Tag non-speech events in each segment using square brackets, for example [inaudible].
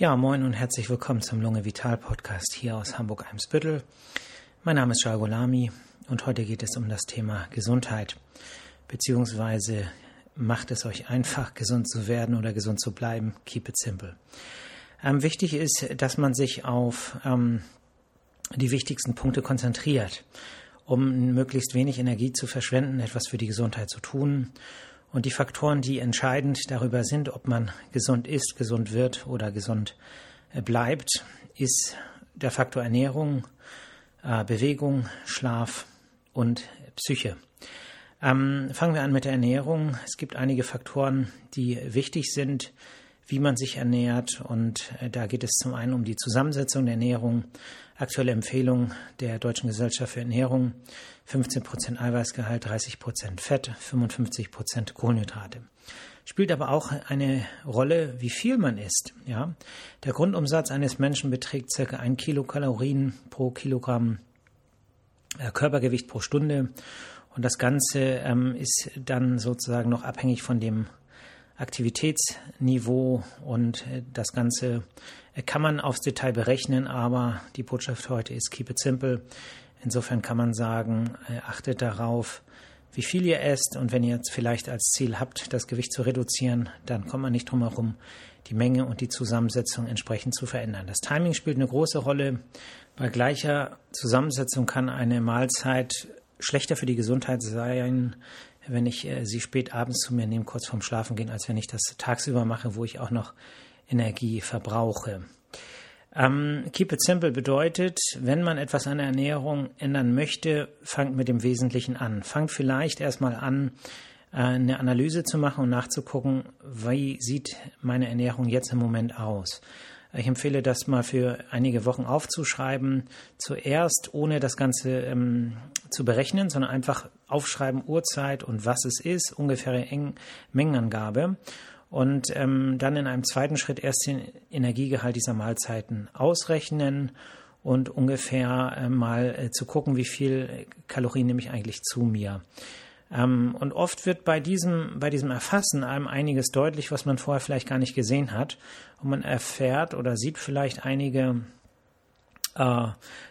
Ja, moin und herzlich willkommen zum Lunge Vital Podcast hier aus Hamburg-Eimsbüttel. Mein Name ist Lami und heute geht es um das Thema Gesundheit. Beziehungsweise macht es euch einfach, [laughs] gesund zu werden oder gesund zu bleiben. Keep it simple. Ähm, wichtig ist, dass man sich auf ähm, die wichtigsten Punkte konzentriert, um möglichst wenig Energie zu verschwenden, etwas für die Gesundheit zu tun und die Faktoren, die entscheidend darüber sind, ob man gesund ist, gesund wird oder gesund äh, bleibt, ist der Faktor Ernährung, äh, Bewegung, Schlaf und Psyche. Ähm, fangen wir an mit der Ernährung. Es gibt einige Faktoren, die wichtig sind, wie man sich ernährt. Und äh, da geht es zum einen um die Zusammensetzung der Ernährung. Aktuelle Empfehlung der Deutschen Gesellschaft für Ernährung. 15% Eiweißgehalt, 30% Fett, 55% Kohlenhydrate. Spielt aber auch eine Rolle, wie viel man isst. Ja? Der Grundumsatz eines Menschen beträgt ca. 1 Kilokalorien pro Kilogramm äh, Körpergewicht pro Stunde. Und das Ganze ähm, ist dann sozusagen noch abhängig von dem Aktivitätsniveau und äh, das Ganze äh, kann man aufs Detail berechnen, aber die Botschaft heute ist keep it simple. Insofern kann man sagen, äh, achtet darauf, wie viel ihr esst und wenn ihr jetzt vielleicht als Ziel habt, das Gewicht zu reduzieren, dann kommt man nicht drum herum, die Menge und die Zusammensetzung entsprechend zu verändern. Das Timing spielt eine große Rolle. Bei gleicher Zusammensetzung kann eine Mahlzeit schlechter für die Gesundheit sein, wenn ich äh, sie spät abends zu mir nehme, kurz vorm Schlafen gehen, als wenn ich das tagsüber mache, wo ich auch noch Energie verbrauche. Ähm, keep it simple bedeutet, wenn man etwas an der Ernährung ändern möchte, fangt mit dem Wesentlichen an. Fangt vielleicht erstmal an, äh, eine Analyse zu machen und nachzugucken, wie sieht meine Ernährung jetzt im Moment aus. Ich empfehle das mal für einige Wochen aufzuschreiben. Zuerst ohne das Ganze ähm, zu berechnen, sondern einfach aufschreiben Uhrzeit und was es ist, ungefähre Eng Mengenangabe. Und ähm, dann in einem zweiten Schritt erst den Energiegehalt dieser Mahlzeiten ausrechnen und ungefähr äh, mal äh, zu gucken, wie viel Kalorien nehme ich eigentlich zu mir. Ähm, und oft wird bei diesem, bei diesem Erfassen einem einiges deutlich, was man vorher vielleicht gar nicht gesehen hat. Und man erfährt oder sieht vielleicht einige äh,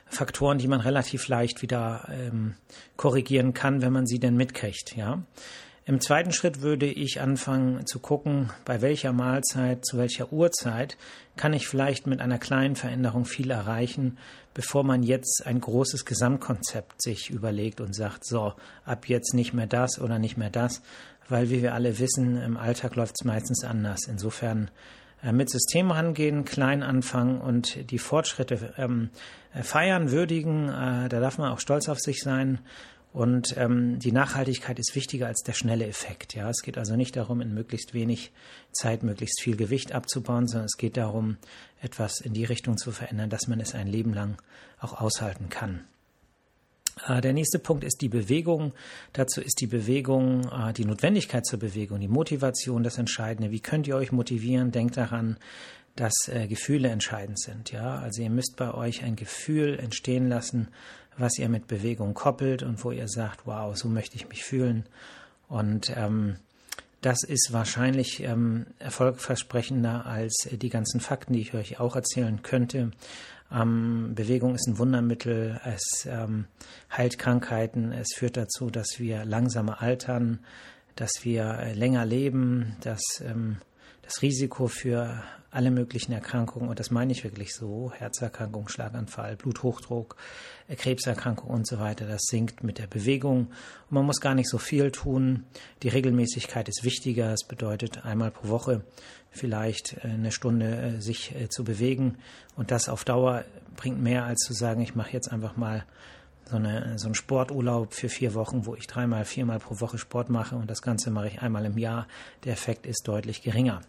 Faktoren, die man relativ leicht wieder ähm, korrigieren kann, wenn man sie denn mitkriegt. Ja. Im zweiten Schritt würde ich anfangen zu gucken, bei welcher Mahlzeit, zu welcher Uhrzeit kann ich vielleicht mit einer kleinen Veränderung viel erreichen, bevor man jetzt ein großes Gesamtkonzept sich überlegt und sagt, so, ab jetzt nicht mehr das oder nicht mehr das, weil wie wir alle wissen, im Alltag läuft es meistens anders. Insofern äh, mit System rangehen, klein anfangen und die Fortschritte ähm, äh, feiern, würdigen. Äh, da darf man auch stolz auf sich sein. Und ähm, die Nachhaltigkeit ist wichtiger als der schnelle Effekt. Ja, es geht also nicht darum, in möglichst wenig Zeit möglichst viel Gewicht abzubauen, sondern es geht darum, etwas in die Richtung zu verändern, dass man es ein Leben lang auch aushalten kann. Äh, der nächste Punkt ist die Bewegung. Dazu ist die Bewegung, äh, die Notwendigkeit zur Bewegung, die Motivation das Entscheidende. Wie könnt ihr euch motivieren? Denkt daran, dass äh, Gefühle entscheidend sind. Ja, also ihr müsst bei euch ein Gefühl entstehen lassen, was ihr mit Bewegung koppelt und wo ihr sagt, wow, so möchte ich mich fühlen. Und ähm, das ist wahrscheinlich ähm, erfolgversprechender als die ganzen Fakten, die ich euch auch erzählen könnte. Ähm, Bewegung ist ein Wundermittel, es ähm, heilt Krankheiten, es führt dazu, dass wir langsamer altern, dass wir äh, länger leben, dass ähm, das Risiko für alle möglichen Erkrankungen, und das meine ich wirklich so, Herzerkrankung, Schlaganfall, Bluthochdruck, äh, Krebserkrankung und so weiter, das sinkt mit der Bewegung. Und man muss gar nicht so viel tun. Die Regelmäßigkeit ist wichtiger. Es bedeutet einmal pro Woche vielleicht äh, eine Stunde äh, sich zu bewegen. Und das auf Dauer bringt mehr als zu sagen, ich mache jetzt einfach mal so, eine, so einen Sporturlaub für vier Wochen, wo ich dreimal, viermal pro Woche Sport mache und das Ganze mache ich einmal im Jahr. Der Effekt ist deutlich geringer.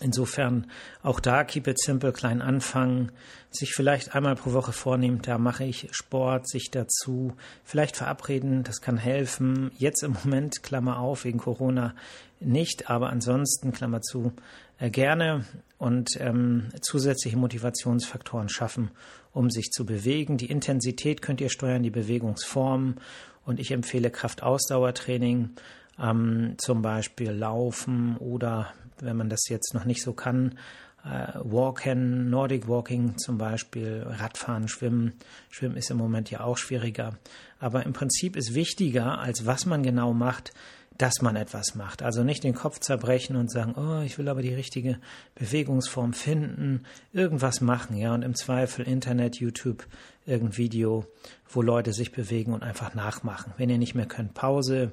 Insofern auch da keep it simple, klein anfangen, sich vielleicht einmal pro Woche vornehmen, da mache ich Sport, sich dazu vielleicht verabreden, das kann helfen. Jetzt im Moment, Klammer auf, wegen Corona nicht, aber ansonsten, Klammer zu, äh, gerne und ähm, zusätzliche Motivationsfaktoren schaffen, um sich zu bewegen. Die Intensität könnt ihr steuern, die Bewegungsform und ich empfehle Kraftausdauertraining, ähm, zum Beispiel Laufen oder wenn man das jetzt noch nicht so kann, äh, Walken, Nordic Walking zum Beispiel, Radfahren, Schwimmen. Schwimmen ist im Moment ja auch schwieriger. Aber im Prinzip ist wichtiger, als was man genau macht, dass man etwas macht. Also nicht den Kopf zerbrechen und sagen, oh, ich will aber die richtige Bewegungsform finden, irgendwas machen, ja, und im Zweifel Internet, YouTube, irgendein Video, wo Leute sich bewegen und einfach nachmachen. Wenn ihr nicht mehr könnt, Pause.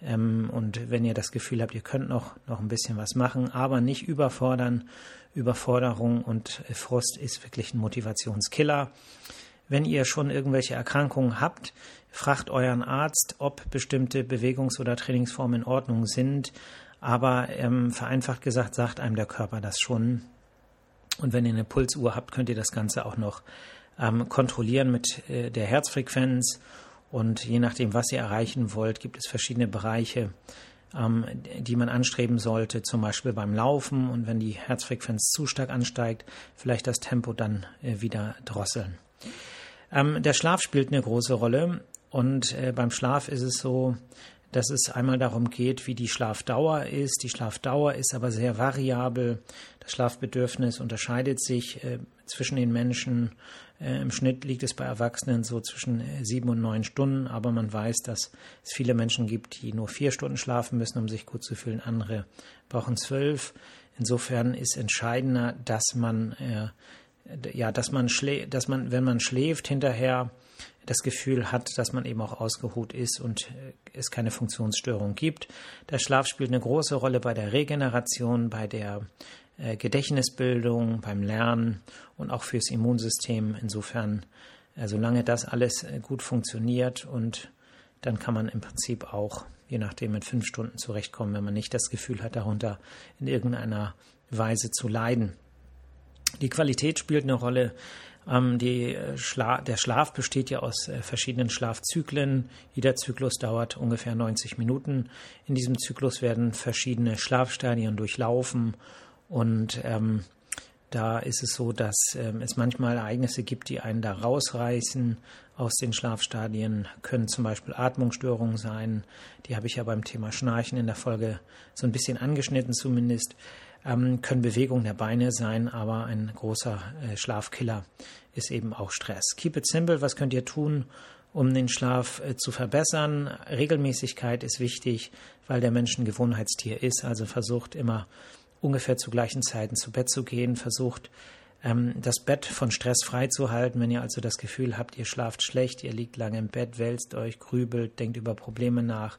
Ähm, und wenn ihr das Gefühl habt, ihr könnt noch, noch ein bisschen was machen, aber nicht überfordern. Überforderung und Frust ist wirklich ein Motivationskiller. Wenn ihr schon irgendwelche Erkrankungen habt, fragt euren Arzt, ob bestimmte Bewegungs- oder Trainingsformen in Ordnung sind. Aber ähm, vereinfacht gesagt sagt einem der Körper das schon. Und wenn ihr eine Pulsuhr habt, könnt ihr das Ganze auch noch ähm, kontrollieren mit äh, der Herzfrequenz. Und je nachdem, was ihr erreichen wollt, gibt es verschiedene Bereiche, ähm, die man anstreben sollte, zum Beispiel beim Laufen. Und wenn die Herzfrequenz zu stark ansteigt, vielleicht das Tempo dann äh, wieder drosseln. Ähm, der Schlaf spielt eine große Rolle und äh, beim Schlaf ist es so, dass es einmal darum geht, wie die Schlafdauer ist. Die Schlafdauer ist aber sehr variabel. Das Schlafbedürfnis unterscheidet sich äh, zwischen den Menschen. Äh, Im Schnitt liegt es bei Erwachsenen so zwischen äh, sieben und neun Stunden, aber man weiß, dass es viele Menschen gibt, die nur vier Stunden schlafen müssen, um sich gut zu fühlen. Andere brauchen zwölf. Insofern ist entscheidender, dass man äh, ja, dass man dass man, wenn man schläft, hinterher das Gefühl hat, dass man eben auch ausgeruht ist und äh, es keine Funktionsstörung gibt. Der Schlaf spielt eine große Rolle bei der Regeneration, bei der äh, Gedächtnisbildung, beim Lernen und auch fürs Immunsystem. Insofern, äh, solange das alles gut funktioniert und dann kann man im Prinzip auch, je nachdem, mit fünf Stunden zurechtkommen, wenn man nicht das Gefühl hat, darunter in irgendeiner Weise zu leiden. Die Qualität spielt eine Rolle. Ähm, Schla der Schlaf besteht ja aus äh, verschiedenen Schlafzyklen. Jeder Zyklus dauert ungefähr 90 Minuten. In diesem Zyklus werden verschiedene Schlafstadien durchlaufen und ähm, da ist es so, dass ähm, es manchmal Ereignisse gibt, die einen da rausreißen aus den Schlafstadien, können zum Beispiel Atmungsstörungen sein. Die habe ich ja beim Thema Schnarchen in der Folge so ein bisschen angeschnitten zumindest ähm, können Bewegungen der Beine sein, aber ein großer äh, Schlafkiller ist eben auch Stress. Keep it simple, was könnt ihr tun, um den Schlaf äh, zu verbessern? Regelmäßigkeit ist wichtig, weil der Mensch ein Gewohnheitstier ist, also versucht immer ungefähr zu gleichen Zeiten zu Bett zu gehen, versucht ähm, das Bett von Stress frei zu halten. Wenn ihr also das Gefühl habt, ihr schlaft schlecht, ihr liegt lange im Bett, wälzt euch, grübelt, denkt über Probleme nach,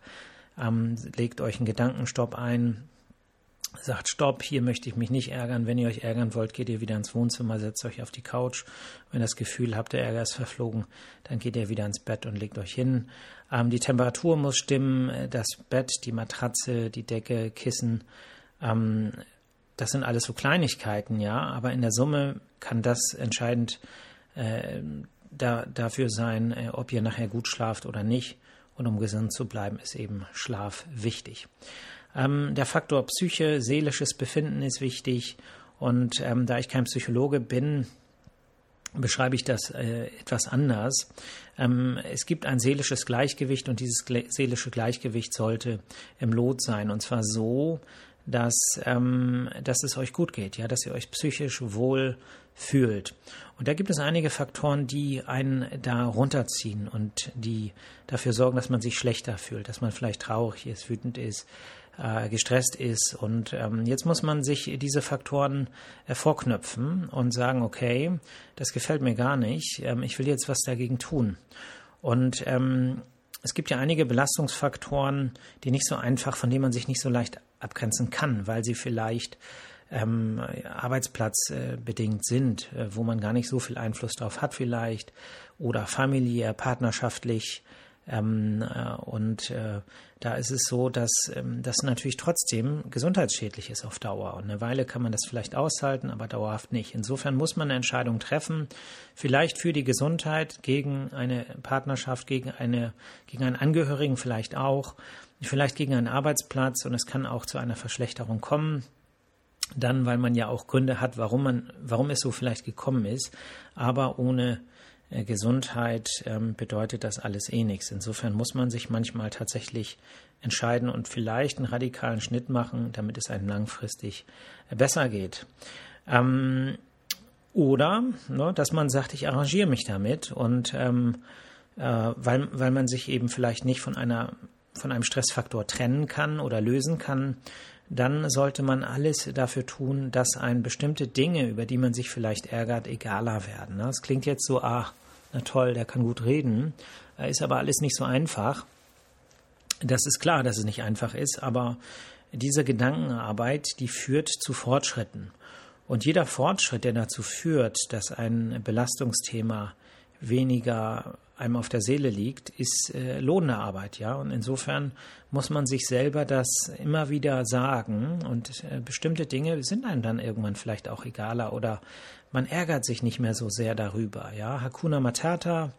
ähm, legt euch einen Gedankenstopp ein, sagt, stopp, hier möchte ich mich nicht ärgern. Wenn ihr euch ärgern wollt, geht ihr wieder ins Wohnzimmer, setzt euch auf die Couch. Wenn das Gefühl habt, der Ärger ist verflogen, dann geht ihr wieder ins Bett und legt euch hin. Ähm, die Temperatur muss stimmen, äh, das Bett, die Matratze, die Decke, Kissen. Ähm, das sind alles so Kleinigkeiten, ja, aber in der Summe kann das entscheidend äh, da, dafür sein, äh, ob ihr nachher gut schlaft oder nicht. Und um gesund zu bleiben, ist eben Schlaf wichtig. Ähm, der Faktor Psyche, seelisches Befinden ist wichtig. Und ähm, da ich kein Psychologe bin, beschreibe ich das äh, etwas anders. Ähm, es gibt ein seelisches Gleichgewicht und dieses seelische Gleichgewicht sollte im Lot sein. Und zwar so, dass, ähm, dass es euch gut geht, ja, dass ihr euch psychisch wohl fühlt. Und da gibt es einige Faktoren, die einen da runterziehen und die dafür sorgen, dass man sich schlechter fühlt, dass man vielleicht traurig ist, wütend ist, gestresst ist. Und ähm, jetzt muss man sich diese Faktoren äh, vorknöpfen und sagen, okay, das gefällt mir gar nicht, ähm, ich will jetzt was dagegen tun. Und ähm, es gibt ja einige Belastungsfaktoren, die nicht so einfach, von denen man sich nicht so leicht abgrenzen kann, weil sie vielleicht ähm, arbeitsplatzbedingt äh, sind, äh, wo man gar nicht so viel Einfluss drauf hat vielleicht oder familiär, partnerschaftlich ähm, äh, und äh, da ist es so, dass ähm, das natürlich trotzdem gesundheitsschädlich ist auf Dauer. Und eine Weile kann man das vielleicht aushalten, aber dauerhaft nicht. Insofern muss man eine Entscheidung treffen, vielleicht für die Gesundheit, gegen eine Partnerschaft, gegen, eine, gegen einen Angehörigen vielleicht auch, vielleicht gegen einen Arbeitsplatz und es kann auch zu einer Verschlechterung kommen dann, weil man ja auch Gründe hat, warum man, warum es so vielleicht gekommen ist, aber ohne Gesundheit ähm, bedeutet das alles eh nichts. Insofern muss man sich manchmal tatsächlich entscheiden und vielleicht einen radikalen Schnitt machen, damit es einem langfristig äh, besser geht. Ähm, oder, ne, dass man sagt, ich arrangiere mich damit und ähm, äh, weil, weil man sich eben vielleicht nicht von einer von einem Stressfaktor trennen kann oder lösen kann, dann sollte man alles dafür tun, dass ein bestimmte Dinge, über die man sich vielleicht ärgert, egaler werden. Ne? Es klingt jetzt so, ach, na toll, der kann gut reden, ist aber alles nicht so einfach. Das ist klar, dass es nicht einfach ist, aber diese Gedankenarbeit, die führt zu Fortschritten. Und jeder Fortschritt, der dazu führt, dass ein Belastungsthema weniger einem auf der Seele liegt, ist äh, lohnende Arbeit, ja. Und insofern muss man sich selber das immer wieder sagen und äh, bestimmte Dinge sind einem dann irgendwann vielleicht auch egaler oder man ärgert sich nicht mehr so sehr darüber, ja. Hakuna Matata,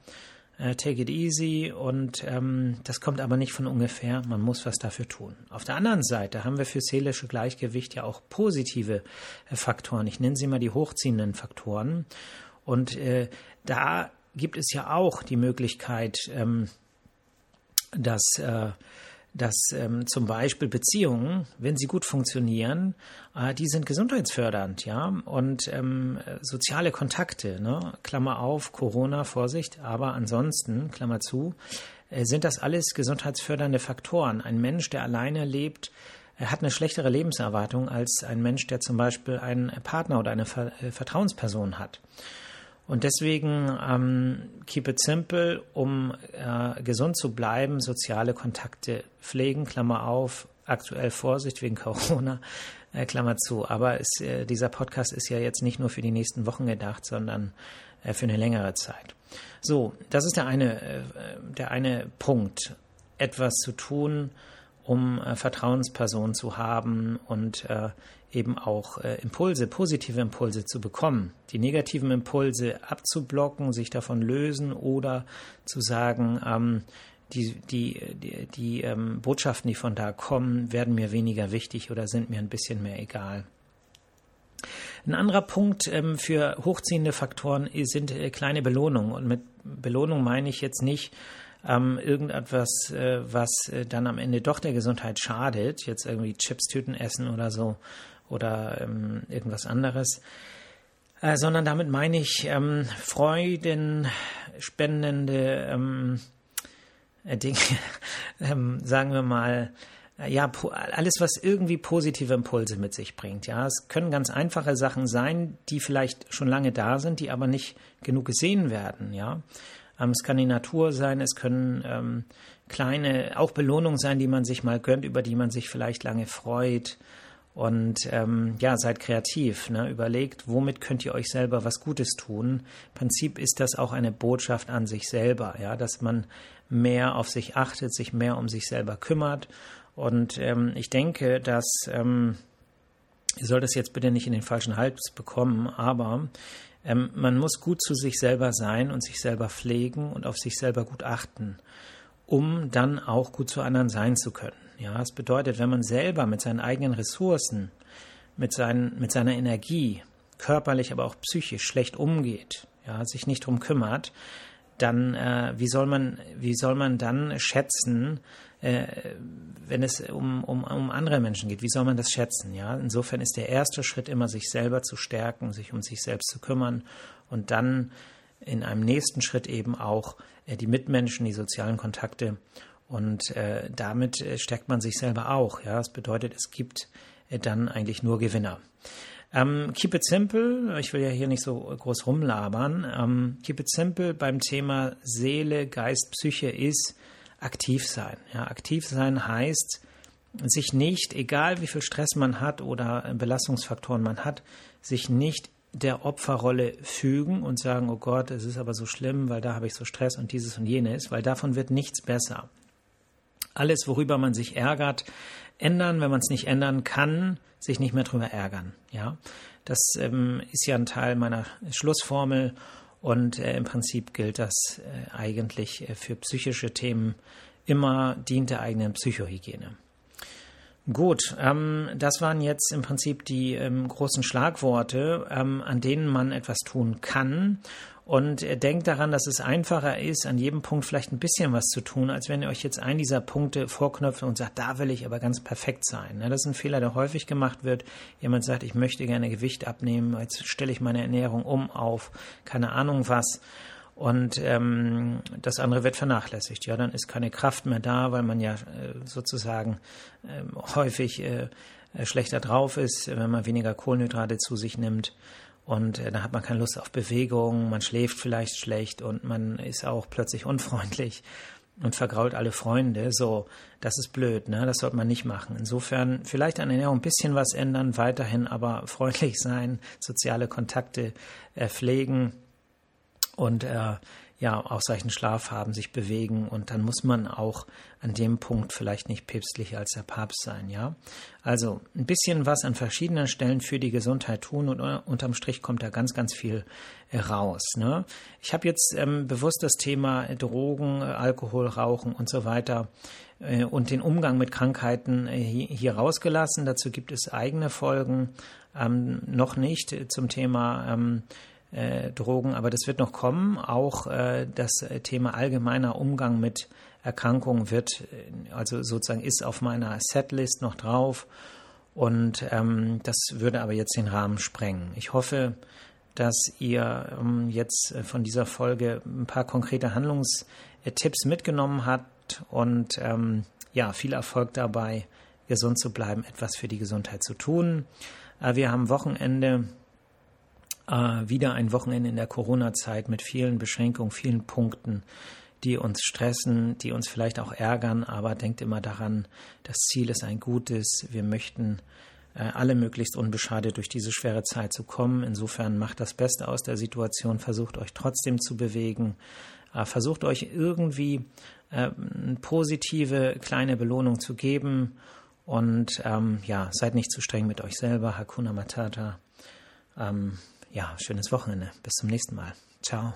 äh, take it easy und ähm, das kommt aber nicht von ungefähr, man muss was dafür tun. Auf der anderen Seite haben wir für seelische Gleichgewicht ja auch positive äh, Faktoren. Ich nenne sie mal die hochziehenden Faktoren und äh, da gibt es ja auch die Möglichkeit, ähm, dass, äh, dass ähm, zum Beispiel Beziehungen, wenn sie gut funktionieren, äh, die sind gesundheitsfördernd, ja, und ähm, soziale Kontakte, ne? Klammer auf, Corona, Vorsicht, aber ansonsten, Klammer zu, äh, sind das alles gesundheitsfördernde Faktoren. Ein Mensch, der alleine lebt, er hat eine schlechtere Lebenserwartung als ein Mensch, der zum Beispiel einen Partner oder eine äh, Vertrauensperson hat. Und deswegen ähm, keep it simple, um äh, gesund zu bleiben, soziale Kontakte pflegen, Klammer auf, aktuell Vorsicht wegen Corona, äh, Klammer zu. Aber es, äh, dieser Podcast ist ja jetzt nicht nur für die nächsten Wochen gedacht, sondern äh, für eine längere Zeit. So, das ist der eine, äh, der eine Punkt, etwas zu tun, um äh, Vertrauenspersonen zu haben und äh, eben auch äh, Impulse, positive Impulse zu bekommen, die negativen Impulse abzublocken, sich davon lösen oder zu sagen, ähm, die, die, die, die ähm, Botschaften, die von da kommen, werden mir weniger wichtig oder sind mir ein bisschen mehr egal. Ein anderer Punkt ähm, für hochziehende Faktoren sind äh, kleine Belohnungen. Und mit Belohnung meine ich jetzt nicht ähm, irgendetwas, äh, was äh, dann am Ende doch der Gesundheit schadet, jetzt irgendwie Chipstüten essen oder so, oder ähm, irgendwas anderes, äh, sondern damit meine ich ähm, freudenspendende ähm, äh, Dinge, [laughs] ähm, sagen wir mal, äh, ja, alles, was irgendwie positive Impulse mit sich bringt. Ja, es können ganz einfache Sachen sein, die vielleicht schon lange da sind, die aber nicht genug gesehen werden. Ja, ähm, es kann die Natur sein, es können ähm, kleine, auch Belohnungen sein, die man sich mal gönnt, über die man sich vielleicht lange freut. Und ähm, ja, seid kreativ, ne? überlegt, womit könnt ihr euch selber was Gutes tun. Im Prinzip ist das auch eine Botschaft an sich selber, ja, dass man mehr auf sich achtet, sich mehr um sich selber kümmert. Und ähm, ich denke, dass ähm, ihr sollt das jetzt bitte nicht in den falschen Hals bekommen, aber ähm, man muss gut zu sich selber sein und sich selber pflegen und auf sich selber gut achten, um dann auch gut zu anderen sein zu können. Ja, es bedeutet, wenn man selber mit seinen eigenen Ressourcen, mit, seinen, mit seiner Energie, körperlich, aber auch psychisch schlecht umgeht, ja, sich nicht drum kümmert, dann äh, wie soll man wie soll man dann schätzen, äh, wenn es um, um, um andere Menschen geht? Wie soll man das schätzen? Ja, insofern ist der erste Schritt immer, sich selber zu stärken, sich um sich selbst zu kümmern und dann in einem nächsten Schritt eben auch äh, die Mitmenschen, die sozialen Kontakte und äh, damit äh, stärkt man sich selber auch. Ja, das bedeutet, es gibt äh, dann eigentlich nur Gewinner. Ähm, keep it simple. Ich will ja hier nicht so groß rumlabern. Ähm, keep it simple beim Thema Seele, Geist, Psyche ist aktiv sein. Ja, aktiv sein heißt, sich nicht, egal wie viel Stress man hat oder Belastungsfaktoren man hat, sich nicht der Opferrolle fügen und sagen, oh Gott, es ist aber so schlimm, weil da habe ich so Stress und dieses und jenes, weil davon wird nichts besser alles, worüber man sich ärgert, ändern. Wenn man es nicht ändern kann, sich nicht mehr drüber ärgern. Ja, das ähm, ist ja ein Teil meiner Schlussformel und äh, im Prinzip gilt das äh, eigentlich äh, für psychische Themen immer dient der eigenen Psychohygiene. Gut, ähm, das waren jetzt im Prinzip die ähm, großen Schlagworte, ähm, an denen man etwas tun kann. Und denkt daran, dass es einfacher ist, an jedem Punkt vielleicht ein bisschen was zu tun, als wenn ihr euch jetzt einen dieser Punkte vorknöpft und sagt, da will ich aber ganz perfekt sein. Ne, das ist ein Fehler, der häufig gemacht wird. Jemand sagt, ich möchte gerne Gewicht abnehmen, jetzt stelle ich meine Ernährung um auf keine Ahnung was und ähm, das andere wird vernachlässigt. Ja, dann ist keine Kraft mehr da, weil man ja äh, sozusagen äh, häufig äh, schlechter drauf ist, wenn man weniger Kohlenhydrate zu sich nimmt. Und äh, dann hat man keine Lust auf Bewegung, man schläft vielleicht schlecht und man ist auch plötzlich unfreundlich und vergrault alle Freunde. So, das ist blöd, ne? Das sollte man nicht machen. Insofern vielleicht an Ernährung ein bisschen was ändern, weiterhin aber freundlich [laughs] sein, soziale Kontakte äh, pflegen und äh, ja, ausreichend Schlaf haben, sich bewegen und dann muss man auch an dem Punkt vielleicht nicht päpstlicher als der Papst sein, ja. Also ein bisschen was an verschiedenen Stellen für die Gesundheit tun und äh, unterm Strich kommt da ganz, ganz viel äh, raus. Ne? Ich habe jetzt ähm, bewusst das Thema Drogen, Alkohol, Rauchen und so weiter äh, und den Umgang mit Krankheiten äh, hier, hier rausgelassen. Dazu gibt es eigene Folgen, ähm, noch nicht zum Thema ähm, äh, Drogen, aber das wird noch kommen. Auch äh, das Thema allgemeiner Umgang mit Erkrankungen wird, äh, also sozusagen ist auf meiner Setlist noch drauf. Und ähm, das würde aber jetzt den Rahmen sprengen. Ich hoffe, dass ihr ähm, jetzt von dieser Folge ein paar konkrete Handlungstipps mitgenommen habt und ähm, ja, viel Erfolg dabei, gesund zu bleiben, etwas für die Gesundheit zu tun. Äh, wir haben Wochenende äh, wieder ein Wochenende in der Corona-Zeit mit vielen Beschränkungen, vielen Punkten, die uns stressen, die uns vielleicht auch ärgern, aber denkt immer daran, das Ziel ist ein gutes. Wir möchten äh, alle möglichst unbeschadet durch diese schwere Zeit zu kommen. Insofern macht das Beste aus der Situation, versucht euch trotzdem zu bewegen, äh, versucht euch irgendwie äh, eine positive kleine Belohnung zu geben und ähm, ja, seid nicht zu streng mit euch selber. Hakuna Matata. Ähm, ja, schönes Wochenende. Bis zum nächsten Mal. Ciao.